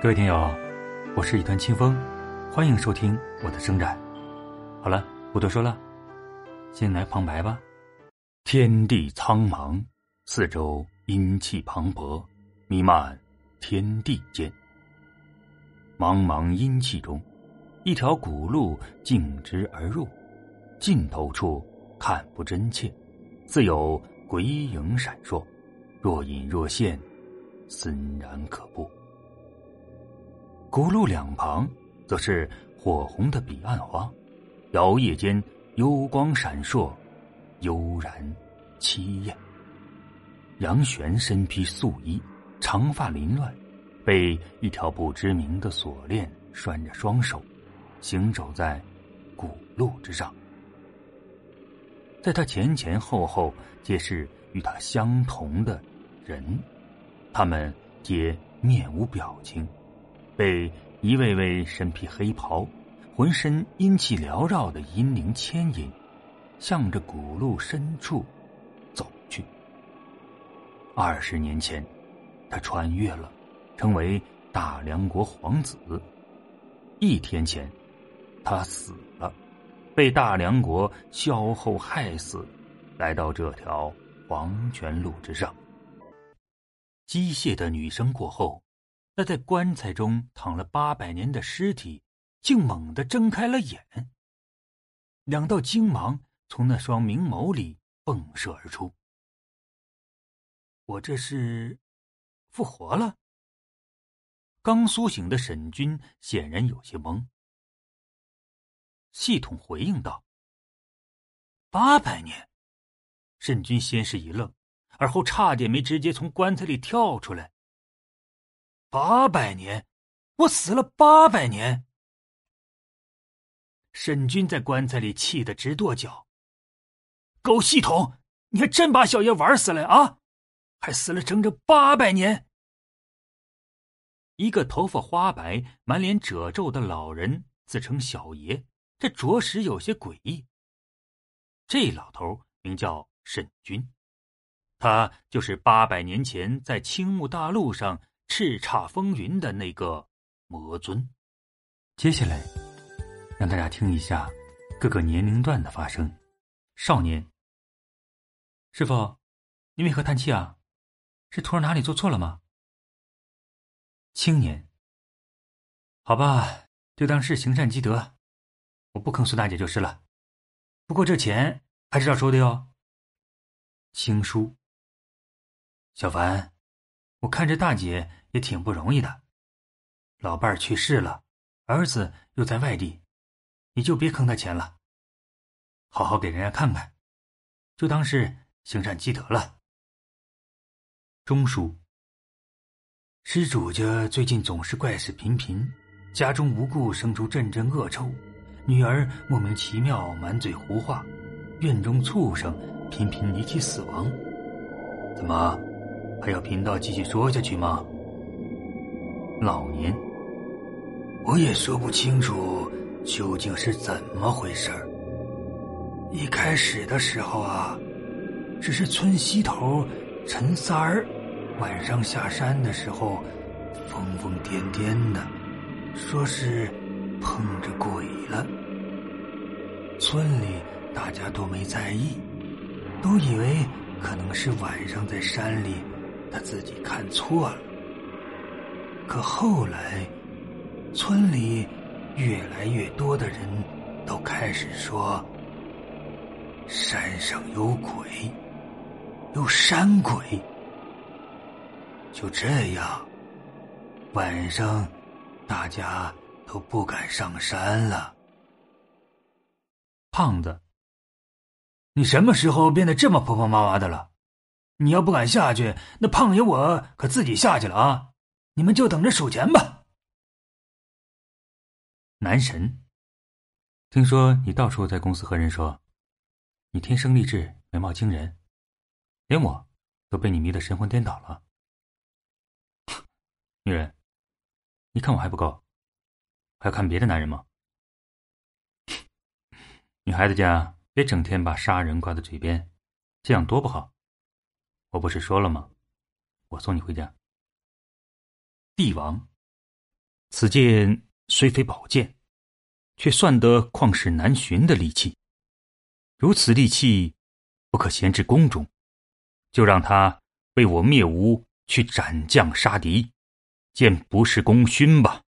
各位听友，我是一团清风，欢迎收听我的声展。好了，不多说了，先来旁白吧。天地苍茫，四周阴气磅礴，弥漫天地间。茫茫阴气中，一条古路径直而入，尽头处看不真切，似有鬼影闪烁，若隐若现，森然可怖。古路两旁，则是火红的彼岸花，摇曳间幽光闪烁，悠然凄艳。杨玄身披素衣，长发凌乱。被一条不知名的锁链拴着双手，行走在古路之上。在他前前后后皆是与他相同的人，他们皆面无表情，被一位位身披黑袍、浑身阴气缭绕的阴灵牵引，向着古路深处走去。二十年前，他穿越了。成为大梁国皇子。一天前，他死了，被大梁国萧后害死，来到这条黄泉路之上。机械的女声过后，那在棺材中躺了八百年的尸体，竟猛地睁开了眼。两道精芒从那双明眸里迸射而出。我这是复活了。刚苏醒的沈军显然有些懵。系统回应道：“八百年。”沈军先是一愣，而后差点没直接从棺材里跳出来。八百年，我死了八百年。沈军在棺材里气得直跺脚：“狗系统，你还真把小爷玩死了啊！还死了整整八百年！”一个头发花白、满脸褶皱的老人自称小爷，这着实有些诡异。这老头名叫沈军，他就是八百年前在青木大陆上叱咤风云的那个魔尊。接下来，让大家听一下各个年龄段的发声。少年，师傅，你为何叹气啊？是徒儿哪里做错了吗？青年，好吧，就当是行善积德，我不坑苏大姐就是了。不过这钱还是要收的哟。青叔，小凡，我看这大姐也挺不容易的，老伴儿去世了，儿子又在外地，你就别坑他钱了，好好给人家看看，就当是行善积德了。钟叔。施主家最近总是怪事频频，家中无故生出阵阵恶臭，女儿莫名其妙满嘴胡话，院中畜生频频离奇死亡。怎么还要贫道继续说下去吗？老年，我也说不清楚究竟是怎么回事儿。一开始的时候啊，只是村西头陈三儿。晚上下山的时候，疯疯癫癫的，说是碰着鬼了。村里大家都没在意，都以为可能是晚上在山里他自己看错了。可后来，村里越来越多的人都开始说，山上有鬼，有山鬼。就这样，晚上大家都不敢上山了。胖子，你什么时候变得这么婆婆妈妈的了？你要不敢下去，那胖爷我可自己下去了啊！你们就等着数钱吧。男神，听说你到处在公司和人说，你天生丽质，美貌惊人，连我都被你迷得神魂颠倒了。女人，你看我还不够，还要看别的男人吗？女孩子家别整天把杀人挂在嘴边，这样多不好。我不是说了吗？我送你回家。帝王，此剑虽非宝剑，却算得旷世难寻的利器。如此利器，不可闲置宫中，就让他为我灭吴去斩将杀敌，见不是功勋吧。